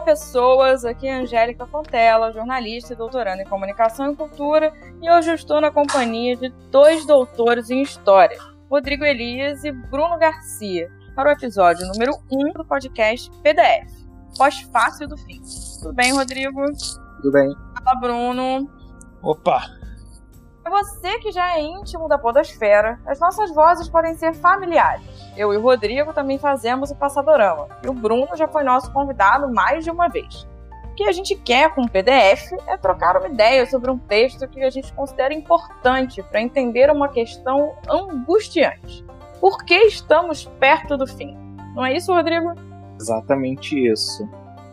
Olá, pessoas! Aqui é Angélica Fontela, jornalista e doutoranda em Comunicação e Cultura, e hoje eu estou na companhia de dois doutores em História, Rodrigo Elias e Bruno Garcia, para o episódio número 1 do podcast PDF, Pós-Fácil do Fim. Tudo bem, Rodrigo? Tudo bem. Fala, Bruno. Opa! Você que já é íntimo da Podosfera, as nossas vozes podem ser familiares. Eu e o Rodrigo também fazemos o Passadorama, e o Bruno já foi nosso convidado mais de uma vez. O que a gente quer com o PDF é trocar uma ideia sobre um texto que a gente considera importante para entender uma questão angustiante. Por que estamos perto do fim? Não é isso, Rodrigo? Exatamente isso.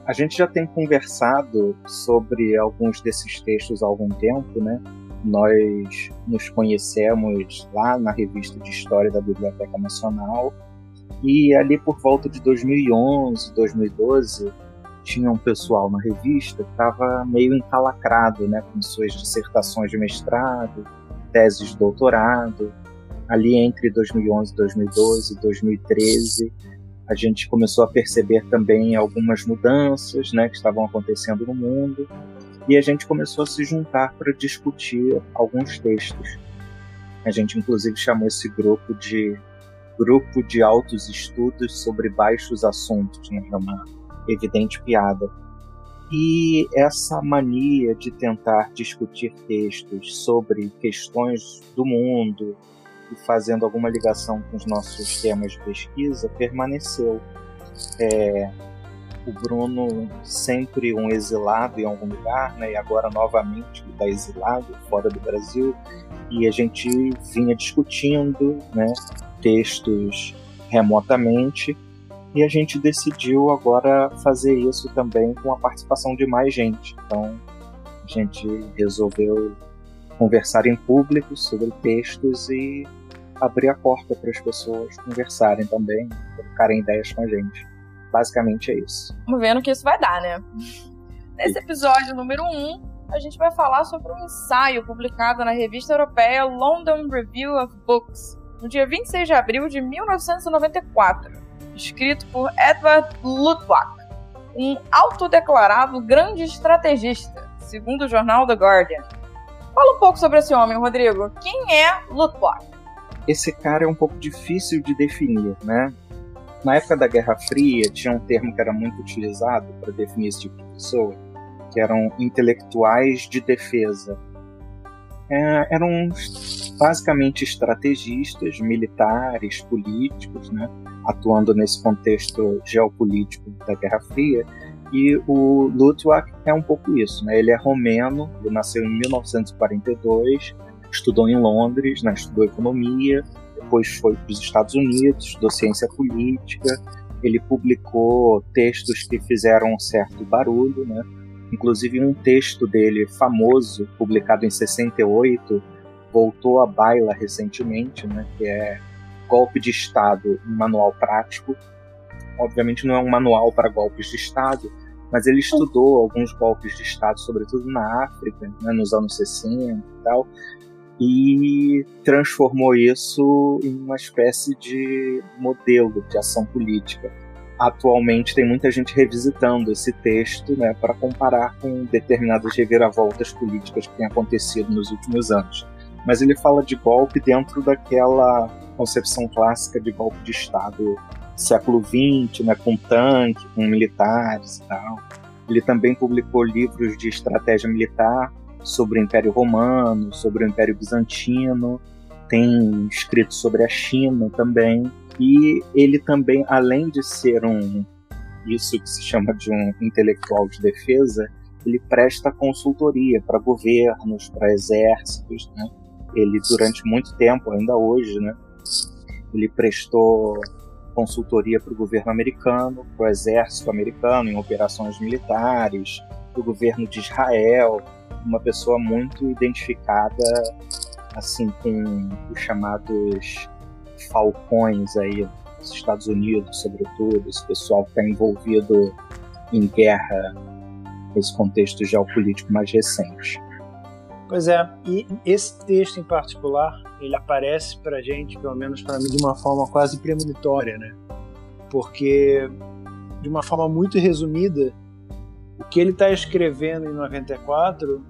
A gente já tem conversado sobre alguns desses textos há algum tempo, né? Nós nos conhecemos lá na revista de História da Biblioteca Nacional e ali por volta de 2011, 2012 tinha um pessoal na revista que estava meio encalacrado, né, com suas dissertações de mestrado, teses de doutorado. Ali entre 2011, 2012, 2013, a gente começou a perceber também algumas mudanças, né, que estavam acontecendo no mundo e a gente começou a se juntar para discutir alguns textos. A gente inclusive chamou esse grupo de grupo de altos estudos sobre baixos assuntos, né? É uma evidente piada. E essa mania de tentar discutir textos sobre questões do mundo e fazendo alguma ligação com os nossos temas de pesquisa permaneceu. É, o Bruno sempre um exilado em algum lugar, né? E agora novamente está exilado fora do Brasil. E a gente vinha discutindo, né? Textos remotamente. E a gente decidiu agora fazer isso também com a participação de mais gente. Então a gente resolveu conversar em público sobre textos e abrir a porta para as pessoas conversarem também, trocarem ideias com a gente. Basicamente é isso. Vamos vendo que isso vai dar, né? Nesse episódio número 1, um, a gente vai falar sobre um ensaio publicado na revista europeia London Review of Books, no dia 26 de abril de 1994, escrito por Edward Luttwak, um autodeclarado grande estrategista, segundo o jornal The Guardian. Fala um pouco sobre esse homem, Rodrigo. Quem é Luttwak? Esse cara é um pouco difícil de definir, né? Na época da Guerra Fria, tinha um termo que era muito utilizado para definir esse tipo de pessoa, que eram intelectuais de defesa. É, eram basicamente estrategistas, militares, políticos, né, atuando nesse contexto geopolítico da Guerra Fria. E o Luttwak é um pouco isso, né? Ele é romeno, ele nasceu em 1942, estudou em Londres, né, estudou economia, depois foi para os Estados Unidos, estudou ciência política. Ele publicou textos que fizeram um certo barulho, né? Inclusive um texto dele famoso, publicado em 68, voltou à baila recentemente, né? Que é Golpe de Estado, um manual prático. Obviamente não é um manual para golpes de Estado, mas ele estudou alguns golpes de Estado, sobretudo na África, né, nos anos 60 e tal, e transformou isso em uma espécie de modelo de ação política. Atualmente tem muita gente revisitando esse texto né, para comparar com determinadas reviravoltas políticas que têm acontecido nos últimos anos. Mas ele fala de golpe dentro daquela concepção clássica de golpe de Estado século XX, né, com tanque, com militares e tal. Ele também publicou livros de estratégia militar sobre o Império Romano, sobre o Império Bizantino, tem escrito sobre a China também. E ele também, além de ser um isso que se chama de um intelectual de defesa, ele presta consultoria para governos, para exércitos, né? Ele durante muito tempo, ainda hoje, né? Ele prestou consultoria para o governo americano, para o exército americano em operações militares, para o governo de Israel, uma pessoa muito identificada assim com os chamados falcões aí dos Estados Unidos, sobretudo, esse pessoal que está envolvido em guerra nesse contexto geopolítico mais recente. Pois é, e esse texto em particular, ele aparece para gente, pelo menos para mim, de uma forma quase premonitória, né? Porque, de uma forma muito resumida, O que ele está escrevendo em 94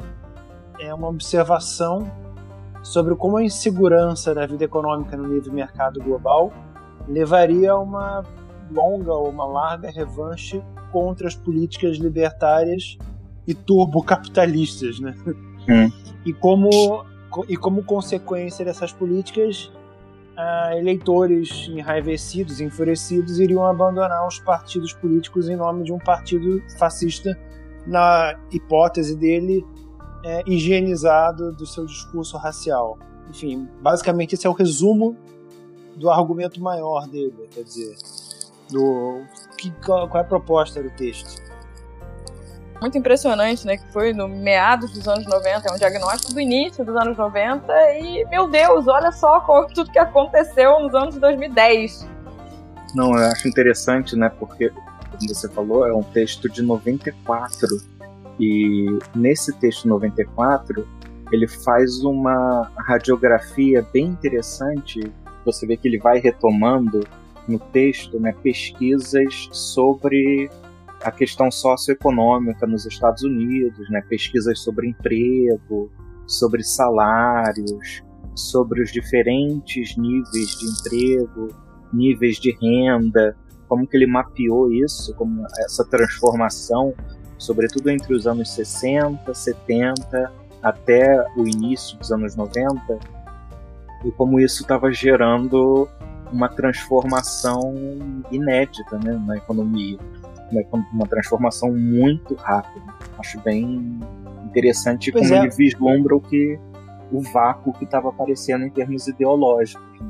é uma observação sobre como a insegurança da vida econômica no nível mercado global levaria a uma longa ou uma larga revanche contra as políticas libertárias e turbocapitalistas, né? Hum. E como e como consequência dessas políticas, uh, eleitores enraivecidos, enfurecidos, iriam abandonar os partidos políticos em nome de um partido fascista, na hipótese dele é, higienizado do seu discurso racial. Enfim, basicamente esse é o resumo do argumento maior dele, quer dizer, do que, qual, qual é a proposta do texto. Muito impressionante, né? Que foi no meados dos anos 90, é um diagnóstico do início dos anos 90 e, meu Deus, olha só tudo que aconteceu nos anos 2010. Não, eu acho interessante, né? Porque, como você falou, é um texto de 94 e nesse texto 94 ele faz uma radiografia bem interessante. Você vê que ele vai retomando no texto né, pesquisas sobre a questão socioeconômica nos Estados Unidos, né, pesquisas sobre emprego, sobre salários, sobre os diferentes níveis de emprego, níveis de renda, como que ele mapeou isso, como essa transformação, sobretudo entre os anos 60, 70 até o início dos anos 90, e como isso estava gerando uma transformação inédita né, na economia, uma, transformação muito rápida. Acho bem interessante pois como é. ele vislumbra o que o vácuo que estava aparecendo em termos ideológicos. Né?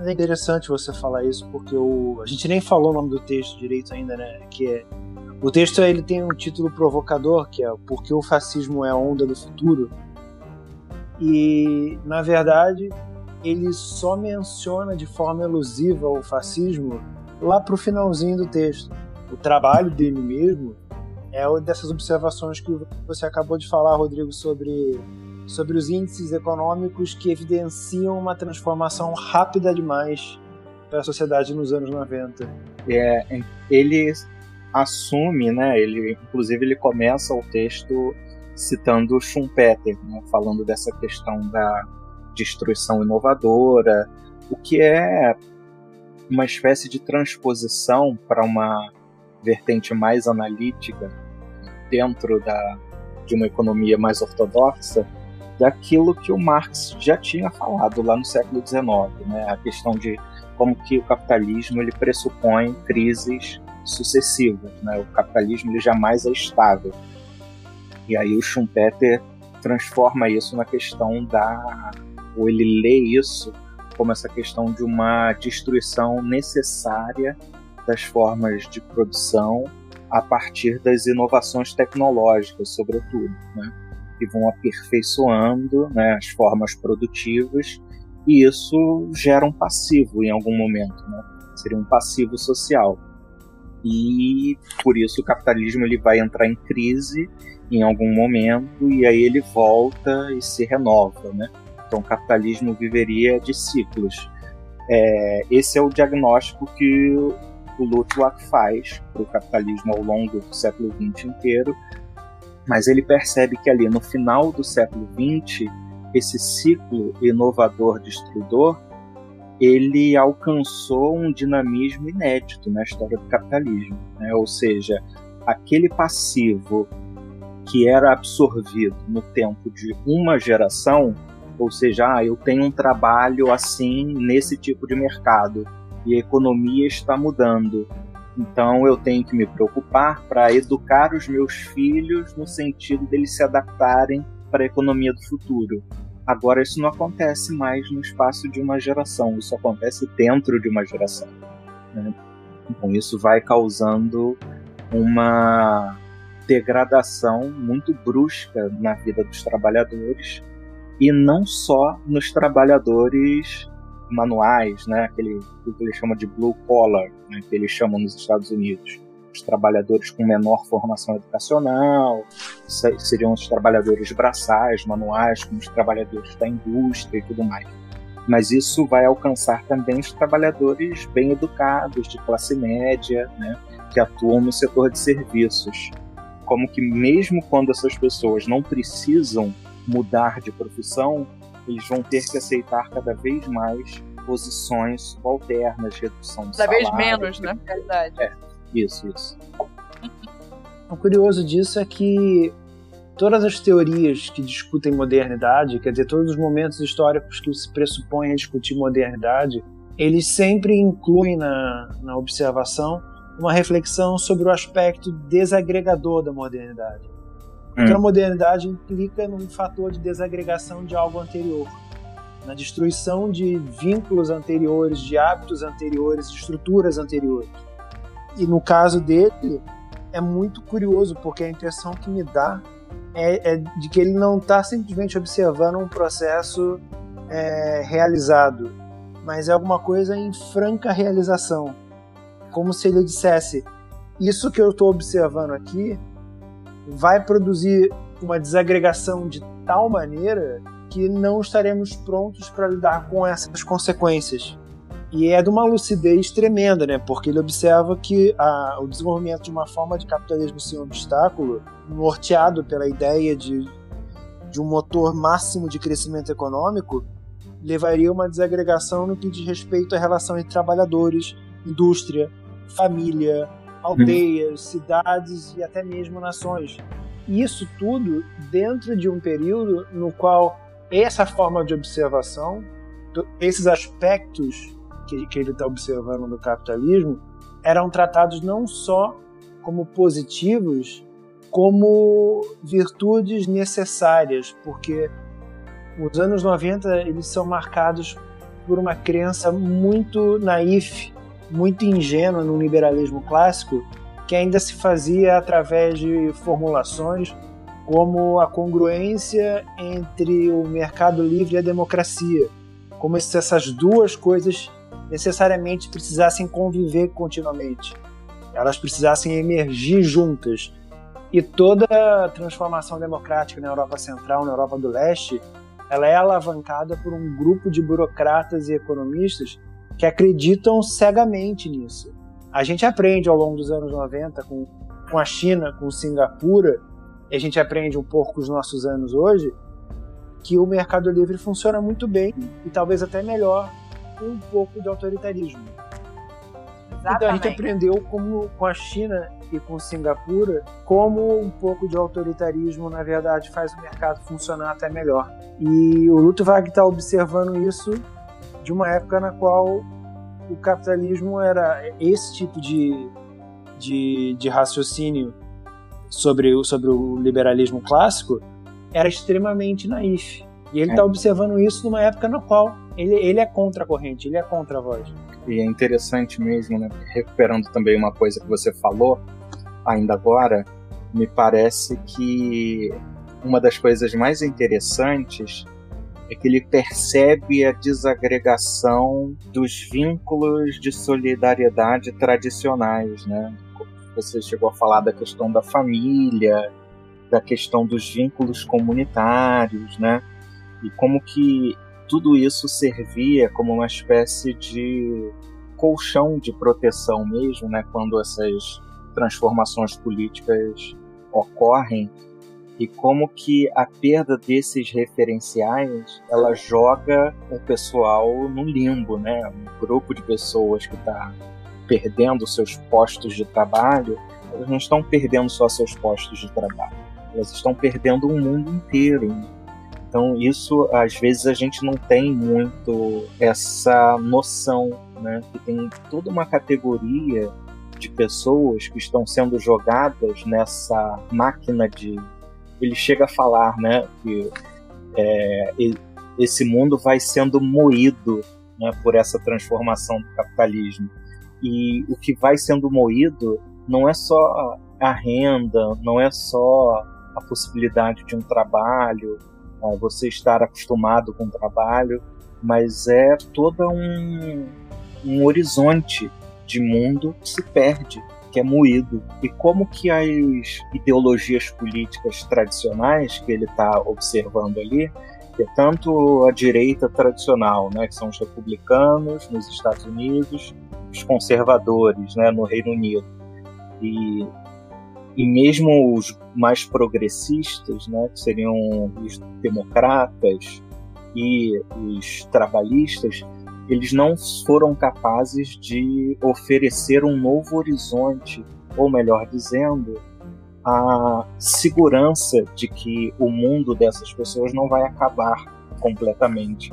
é interessante você falar isso porque o, a gente nem falou o nome do texto direito ainda, né? Que é o texto ele tem um título provocador que é Porque o fascismo é a onda do futuro. E na verdade ele só menciona de forma elusiva o fascismo lá pro finalzinho do texto. O trabalho dele mesmo é dessas observações que você acabou de falar, Rodrigo, sobre, sobre os índices econômicos que evidenciam uma transformação rápida demais para a sociedade nos anos 90. É, ele assume, né? Ele, inclusive, ele começa o texto citando Schumpeter, né, falando dessa questão da destruição inovadora, o que é uma espécie de transposição para uma vertente mais analítica dentro da, de uma economia mais ortodoxa daquilo que o Marx já tinha falado lá no século XIX, né? a questão de como que o capitalismo ele pressupõe crises sucessivas, né? o capitalismo ele jamais é estável. E aí o Schumpeter transforma isso na questão da ou ele lê isso como essa questão de uma destruição necessária das formas de produção a partir das inovações tecnológicas, sobretudo, né? que vão aperfeiçoando né, as formas produtivas e isso gera um passivo em algum momento, né? seria um passivo social. E por isso o capitalismo ele vai entrar em crise em algum momento e aí ele volta e se renova, né? Então, o capitalismo viveria de ciclos. É, esse é o diagnóstico que o Luttwak faz para o capitalismo ao longo do século XX inteiro, mas ele percebe que ali no final do século XX, esse ciclo inovador destruidor, ele alcançou um dinamismo inédito na história do capitalismo, né? ou seja, aquele passivo que era absorvido no tempo de uma geração ou seja, ah, eu tenho um trabalho assim nesse tipo de mercado e a economia está mudando. Então eu tenho que me preocupar para educar os meus filhos no sentido deles se adaptarem para a economia do futuro. Agora isso não acontece mais no espaço de uma geração, isso acontece dentro de uma geração. Né? Então isso vai causando uma degradação muito brusca na vida dos trabalhadores e não só nos trabalhadores manuais, né, aquele que eles chamam de blue collar, né, que eles chamam nos Estados Unidos. Os trabalhadores com menor formação educacional, seriam os trabalhadores braçais, manuais, como os trabalhadores da indústria e tudo mais. Mas isso vai alcançar também os trabalhadores bem educados, de classe média, né, que atuam no setor de serviços. como que mesmo quando essas pessoas não precisam mudar de profissão, eles vão ter que aceitar cada vez mais posições subalternas, redução de cada salário. vez menos, né? Verdade. É, isso, isso. O curioso disso é que todas as teorias que discutem modernidade, quer dizer, todos os momentos históricos que se pressupõem a discutir modernidade, eles sempre incluem na, na observação uma reflexão sobre o aspecto desagregador da modernidade. Hum. Então, a modernidade implica num fator de desagregação de algo anterior, na destruição de vínculos anteriores, de hábitos anteriores, de estruturas anteriores. E no caso dele, é muito curioso, porque a impressão que me dá é, é de que ele não está simplesmente observando um processo é, realizado, mas é alguma coisa em franca realização. Como se ele dissesse: Isso que eu estou observando aqui vai produzir uma desagregação de tal maneira que não estaremos prontos para lidar com essas consequências. E é de uma lucidez tremenda, né? Porque ele observa que a, o desenvolvimento de uma forma de capitalismo sem obstáculo, norteado pela ideia de, de um motor máximo de crescimento econômico, levaria a uma desagregação no que diz respeito à relação entre trabalhadores, indústria, família, aldeias, cidades e até mesmo nações. Isso tudo dentro de um período no qual essa forma de observação, esses aspectos que, que ele está observando no capitalismo eram tratados não só como positivos, como virtudes necessárias, porque os anos 90 eles são marcados por uma crença muito naif, muito ingênua no liberalismo clássico, que ainda se fazia através de formulações como a congruência entre o mercado livre e a democracia, como se essas duas coisas necessariamente precisassem conviver continuamente. Elas precisassem emergir juntas. E toda a transformação democrática na Europa Central, na Europa do Leste, ela é alavancada por um grupo de burocratas e economistas que acreditam cegamente nisso. A gente aprende ao longo dos anos 90 com, com a China, com Singapura, e a gente aprende um pouco com os nossos anos hoje, que o mercado livre funciona muito bem e talvez até melhor um pouco de autoritarismo. Exatamente. Então a gente aprendeu como com a China e com Singapura como um pouco de autoritarismo na verdade faz o mercado funcionar até melhor. E o Luttwag está observando isso de uma época na qual o capitalismo era esse tipo de, de, de raciocínio sobre, sobre o liberalismo clássico era extremamente naif. E ele está é. observando isso numa época na qual ele, ele é contra a corrente, ele é contra a voz. E é interessante mesmo, né? Recuperando também uma coisa que você falou ainda agora, me parece que uma das coisas mais interessantes é que ele percebe a desagregação dos vínculos de solidariedade tradicionais, né? Você chegou a falar da questão da família, da questão dos vínculos comunitários, né? E como que tudo isso servia como uma espécie de colchão de proteção mesmo, né? Quando essas transformações políticas ocorrem e como que a perda desses referenciais ela joga o pessoal no limbo, né? Um grupo de pessoas que está perdendo seus postos de trabalho, elas não estão perdendo só seus postos de trabalho, elas estão perdendo o mundo inteiro. Então isso às vezes a gente não tem muito essa noção, né? Que tem toda uma categoria de pessoas que estão sendo jogadas nessa máquina de ele chega a falar, né, que é, esse mundo vai sendo moído né, por essa transformação do capitalismo. E o que vai sendo moído não é só a renda, não é só a possibilidade de um trabalho, né, você estar acostumado com o trabalho, mas é todo um, um horizonte de mundo que se perde que é moído. E como que as ideologias políticas tradicionais que ele está observando ali, é tanto a direita tradicional, né, que são os republicanos nos Estados Unidos, os conservadores né, no Reino Unido, e, e mesmo os mais progressistas, né, que seriam os democratas e os trabalhistas, eles não foram capazes de oferecer um novo horizonte, ou melhor dizendo, a segurança de que o mundo dessas pessoas não vai acabar completamente.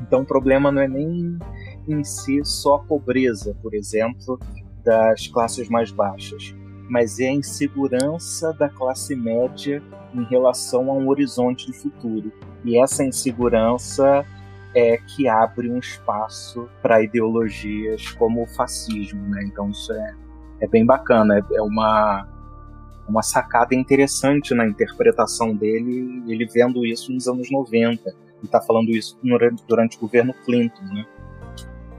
Então o problema não é nem em si só a pobreza, por exemplo, das classes mais baixas, mas é a insegurança da classe média em relação a um horizonte de futuro. E essa insegurança é que abre um espaço para ideologias como o fascismo, né? Então isso é, é bem bacana, é, é uma uma sacada interessante na interpretação dele, ele vendo isso nos anos 90. Ele está falando isso durante, durante o governo Clinton, né?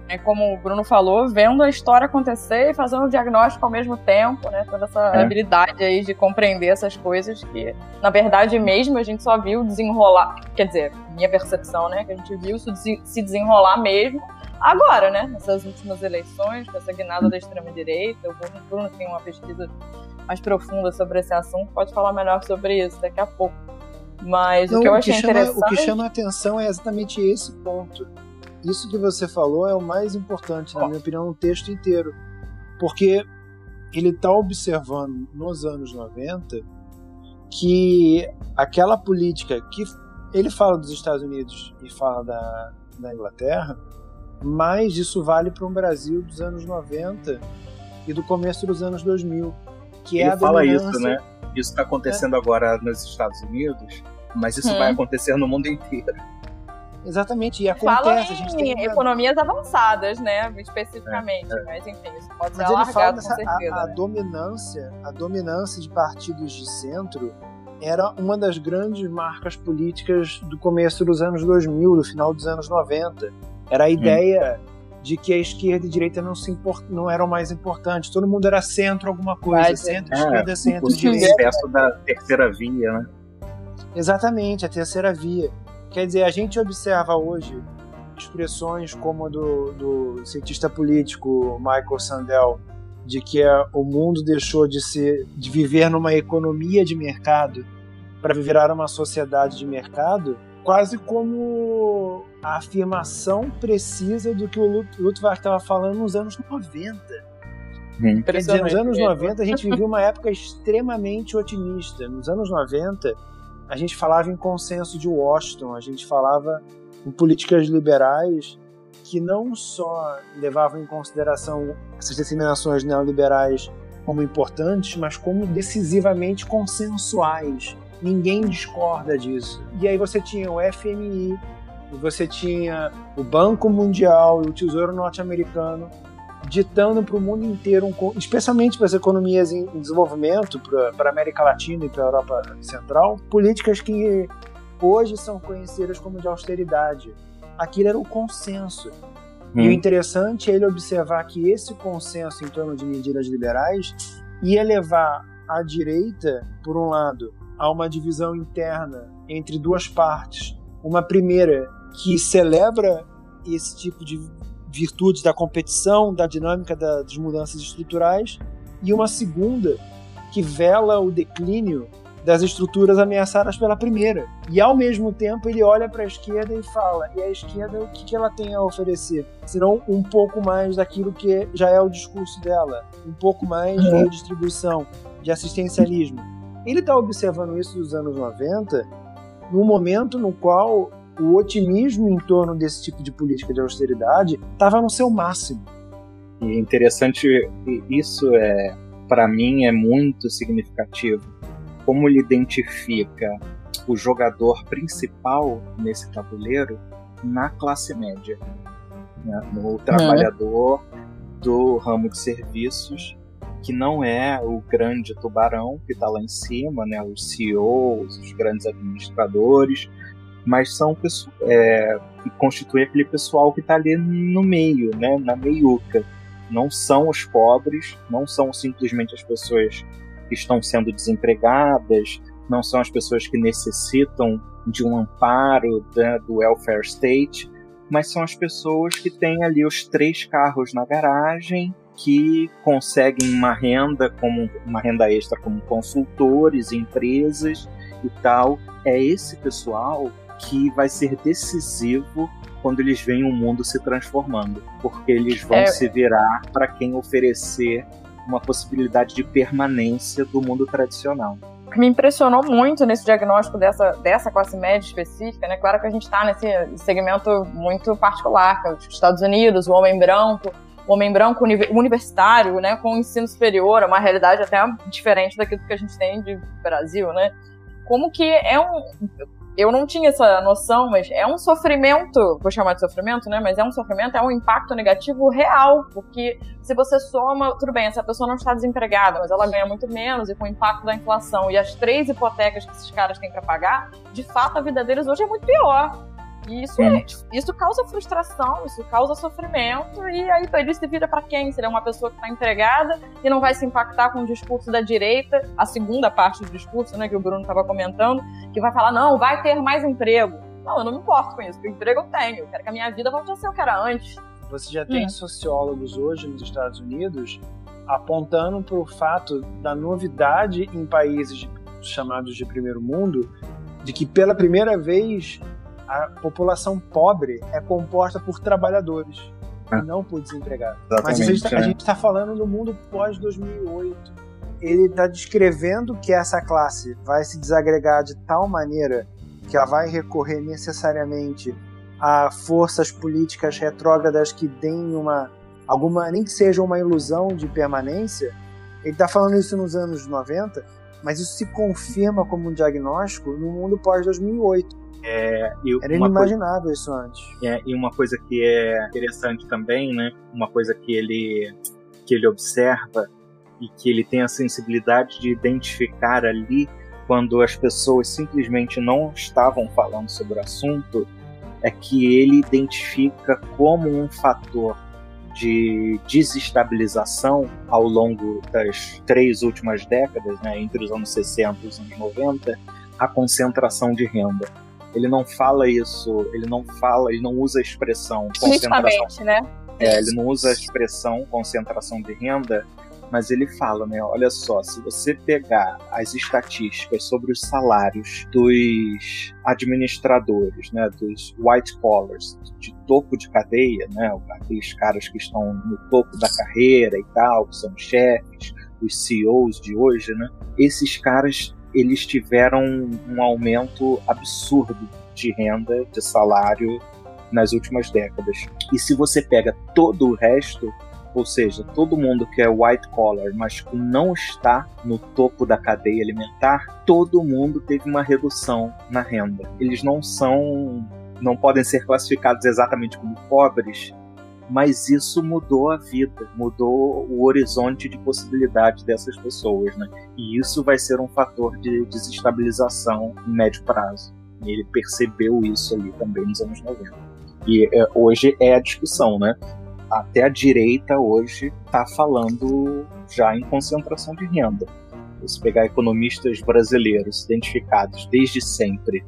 É como o Bruno falou, vendo a história acontecer e fazendo o diagnóstico ao mesmo tempo, né? Toda essa é. habilidade aí de compreender essas coisas que, na verdade mesmo, a gente só viu desenrolar, quer dizer, minha percepção, né? Que a gente viu isso se desenrolar mesmo agora, né? Nessas últimas eleições, com essa guinada da extrema-direita. O Bruno tem uma pesquisa mais profunda sobre esse assunto, pode falar melhor sobre isso daqui a pouco. Mas Não, o que eu achei chama, interessante... O que chama a atenção é exatamente esse ponto isso que você falou é o mais importante, na minha opinião, no texto inteiro. Porque ele está observando nos anos 90 que aquela política que ele fala dos Estados Unidos e fala da, da Inglaterra, mas isso vale para um Brasil dos anos 90 e do começo dos anos 2000, que ele é a fala dominância... isso, né? Isso está acontecendo é. agora nos Estados Unidos, mas isso hum. vai acontecer no mundo inteiro. Exatamente, e acontece. Fala a gente tem economias avançadas, né? Especificamente. É, é. Mas enfim, isso pode mas ser ele fala dessa, certeza, a, a né? dominância, a dominância de partidos de centro era uma das grandes marcas políticas do começo dos anos 2000, do final dos anos 90. Era a ideia hum. de que a esquerda e a direita não, se import... não eram mais importantes. Todo mundo era centro alguma coisa. centro, é, esquerda, centro, direita. O da terceira via, né? Exatamente, a terceira via. Quer dizer, a gente observa hoje expressões como a do, do cientista político Michael Sandel, de que o mundo deixou de ser de viver numa economia de mercado para virar uma sociedade de mercado, quase como a afirmação precisa do que o Luttwak estava falando nos anos 90. Hum. Quer dizer, nos anos 90 a gente viveu uma época extremamente otimista. Nos anos 90 a gente falava em consenso de Washington, a gente falava em políticas liberais que não só levavam em consideração essas determinações neoliberais como importantes, mas como decisivamente consensuais. Ninguém discorda disso. E aí você tinha o FMI, você tinha o Banco Mundial e o Tesouro Norte-Americano ditando para o mundo inteiro, um, especialmente para as economias em, em desenvolvimento, para a América Latina e para a Europa Central, políticas que hoje são conhecidas como de austeridade. Aquilo era o consenso. Hum. E o hum. interessante é ele observar que esse consenso em torno de medidas liberais ia levar a direita, por um lado, a uma divisão interna entre duas partes. Uma primeira que celebra esse tipo de virtudes da competição, da dinâmica das mudanças estruturais, e uma segunda que vela o declínio das estruturas ameaçadas pela primeira. E ao mesmo tempo ele olha para a esquerda e fala: e a esquerda o que, que ela tem a oferecer? Serão um pouco mais daquilo que já é o discurso dela, um pouco mais de redistribuição, de assistencialismo. Ele está observando isso dos anos 90, no momento no qual o otimismo em torno desse tipo de política de austeridade estava no seu máximo. E interessante, isso é, para mim, é muito significativo. Como ele identifica o jogador principal nesse tabuleiro na classe média, né? no trabalhador do ramo de serviços, que não é o grande tubarão que está lá em cima, né? os CEOs, os grandes administradores, mas são é, que constituem aquele pessoal que está ali no meio, né, na meiuca. Não são os pobres, não são simplesmente as pessoas que estão sendo desempregadas, não são as pessoas que necessitam de um amparo né, do welfare state, mas são as pessoas que têm ali os três carros na garagem, que conseguem uma renda como uma renda extra como consultores, empresas e tal. É esse pessoal que vai ser decisivo quando eles veem o mundo se transformando, porque eles vão é... se virar para quem oferecer uma possibilidade de permanência do mundo tradicional. O que me impressionou muito nesse diagnóstico dessa, dessa classe média específica, né? Claro que a gente está nesse segmento muito particular, que é os Estados Unidos, o homem branco, o homem branco universitário, né, com ensino superior, é uma realidade até diferente daquilo que a gente tem de Brasil, né? Como que é um eu não tinha essa noção, mas é um sofrimento, vou chamar de sofrimento, né? Mas é um sofrimento, é um impacto negativo real, porque se você soma, tudo bem, essa pessoa não está desempregada, mas ela ganha muito menos e com o impacto da inflação e as três hipotecas que esses caras têm para pagar, de fato a vida deles hoje é muito pior. E isso, é, isso causa frustração, isso causa sofrimento, e aí ele se vira para quem? Se ele é uma pessoa que está empregada e não vai se impactar com o discurso da direita, a segunda parte do discurso, né, que o Bruno estava comentando, que vai falar, não, vai ter mais emprego. Não, eu não me importo com isso, porque emprego eu tenho, eu quero que a minha vida volte a ser o que era antes. Você já tem hum. sociólogos hoje nos Estados Unidos apontando para o fato da novidade em países chamados de primeiro mundo, de que pela primeira vez a população pobre é composta por trabalhadores e é. não por desempregados. Mas a gente está é. tá falando no mundo pós-2008. Ele está descrevendo que essa classe vai se desagregar de tal maneira que ela vai recorrer necessariamente a forças políticas retrógradas que deem uma alguma nem que seja uma ilusão de permanência. Ele está falando isso nos anos 90, mas isso se confirma como um diagnóstico no mundo pós-2008. É, Era inimaginável coisa, isso antes. É, e uma coisa que é interessante também, né? Uma coisa que ele, que ele observa e que ele tem a sensibilidade de identificar ali quando as pessoas simplesmente não estavam falando sobre o assunto, é que ele identifica como um fator de desestabilização ao longo das três últimas décadas, né, entre os anos 60 e os anos 90, a concentração de renda ele não fala isso, ele não fala, ele não usa a expressão concentração. né? É, ele não usa a expressão concentração de renda, mas ele fala, né? Olha só, se você pegar as estatísticas sobre os salários dos administradores, né, dos white collars, de topo de cadeia, né, aqueles caras que estão no topo da carreira e tal, que são chefes, os CEOs de hoje, né? Esses caras eles tiveram um aumento absurdo de renda, de salário nas últimas décadas. E se você pega todo o resto, ou seja, todo mundo que é white collar, mas que não está no topo da cadeia alimentar, todo mundo teve uma redução na renda. Eles não são, não podem ser classificados exatamente como pobres, mas isso mudou a vida, mudou o horizonte de possibilidade dessas pessoas, né? E isso vai ser um fator de desestabilização em médio prazo. E ele percebeu isso ali também nos anos 90. E é, hoje é a discussão, né? Até a direita hoje está falando já em concentração de renda. Se pegar economistas brasileiros identificados desde sempre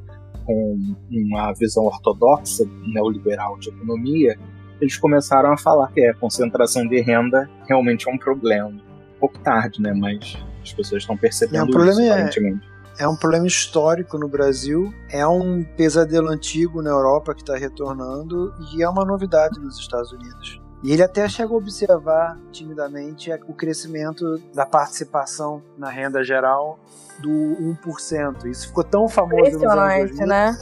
com uma visão ortodoxa neoliberal de economia, eles começaram a falar que é, a concentração de renda realmente é um problema. Um pouco tarde, né? Mas as pessoas estão percebendo é, isso, aparentemente. É, é um problema histórico no Brasil, é um pesadelo antigo na Europa que está retornando e é uma novidade nos Estados Unidos. E ele até chegou a observar timidamente o crescimento da participação na renda geral do 1%. Isso ficou tão famoso nos anos 2000. né?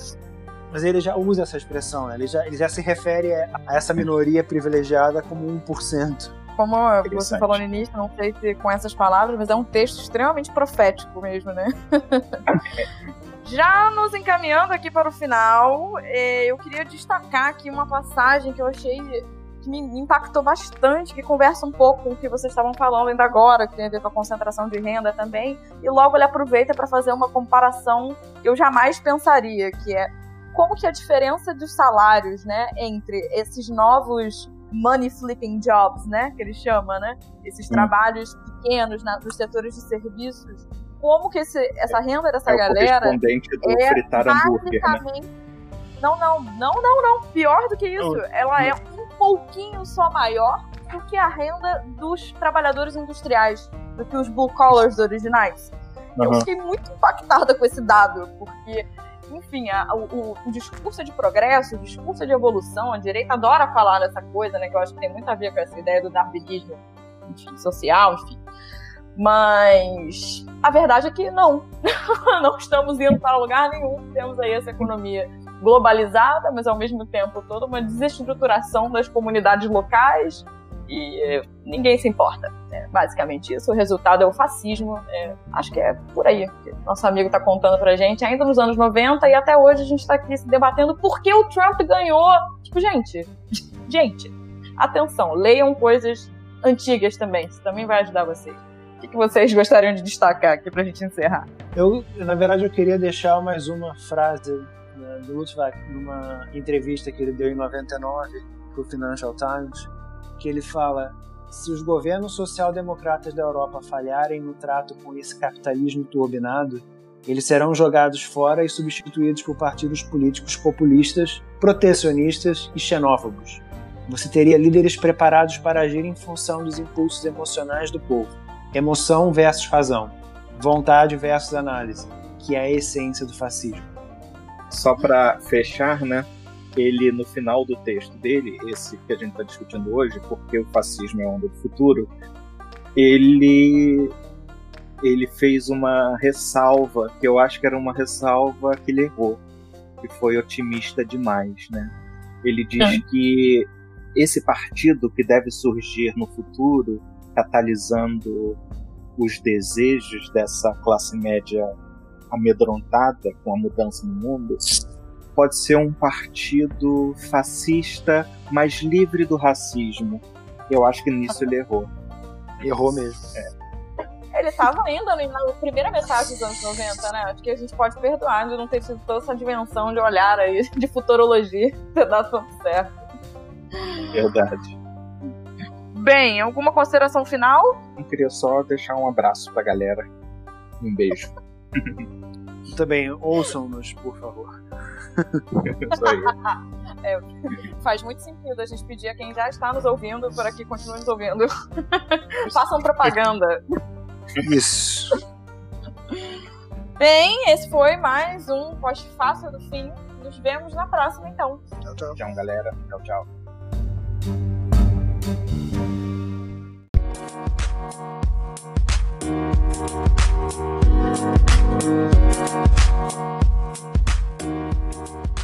mas ele já usa essa expressão, né? ele, já, ele já se refere a essa minoria privilegiada como 1%. Como você falou no início, não sei se com essas palavras, mas é um texto extremamente profético mesmo, né? Já nos encaminhando aqui para o final, eh, eu queria destacar aqui uma passagem que eu achei que me impactou bastante, que conversa um pouco com o que vocês estavam falando ainda agora, que tem a ver com a concentração de renda também, e logo ele aproveita para fazer uma comparação que eu jamais pensaria, que é como que a diferença dos salários, né, entre esses novos money flipping jobs, né, que ele chama, né, esses Sim. trabalhos pequenos na, nos setores de serviços, como que esse, essa renda dessa é galera do é fritar basicamente né? não, não, não, não, não, pior do que isso, ela é um pouquinho só maior do que a renda dos trabalhadores industriais, do que os blue collars originais. Uhum. Eu fiquei muito impactada com esse dado, porque, enfim, a, o, o, discurso de progresso, o discurso de evolução, a direita adora falar dessa coisa, né, que eu acho que tem muito a ver com essa ideia do darwinismo enfim, social, enfim. Mas a verdade é que não. não estamos indo para lugar nenhum. Temos aí essa economia globalizada, mas ao mesmo tempo toda uma desestruturação das comunidades locais e ninguém se importa. É basicamente isso. O resultado é o fascismo. É, acho que é por aí que nosso amigo está contando pra gente, ainda nos anos 90 e até hoje a gente está aqui se debatendo por que o Trump ganhou. Tipo, gente, gente, atenção, leiam coisas antigas também, isso também vai ajudar vocês. O que vocês gostariam de destacar aqui pra gente encerrar? Eu, na verdade, eu queria deixar mais uma frase né, do Luttwak numa entrevista que ele deu em 99 pro Financial Times, que ele fala se os governos social-democratas da Europa falharem no trato com esse capitalismo turbinado, eles serão jogados fora e substituídos por partidos políticos populistas, protecionistas e xenófobos. Você teria líderes preparados para agir em função dos impulsos emocionais do povo. Emoção versus razão. Vontade versus análise, que é a essência do fascismo. Só para fechar, né? Ele, no final do texto dele, esse que a gente está discutindo hoje, porque o fascismo é onda do futuro, ele ele fez uma ressalva que eu acho que era uma ressalva que ele errou, que foi otimista demais, né? Ele diz é. que esse partido que deve surgir no futuro, catalisando os desejos dessa classe média amedrontada com a mudança no mundo, pode ser um partido fascista, mas livre do racismo. Eu acho que nisso ele errou. Errou mesmo. É. Ele estava ainda na primeira metade dos anos 90, né? Acho que a gente pode perdoar de não ter tido toda essa dimensão de olhar aí, de futurologia, ter dado tudo certo. Verdade. Bem, alguma consideração final? Eu queria só deixar um abraço pra galera. Um beijo. Também, ouçam-nos, por favor. Isso aí. É, faz muito sentido a gente pedir a quem já está nos ouvindo para que continue nos ouvindo. Façam propaganda. Isso. Bem, esse foi mais um post fácil do fim. Nos vemos na próxima, então. Tchau, tchau. Tchau, galera. Tchau, tchau. Thank you. Thank you.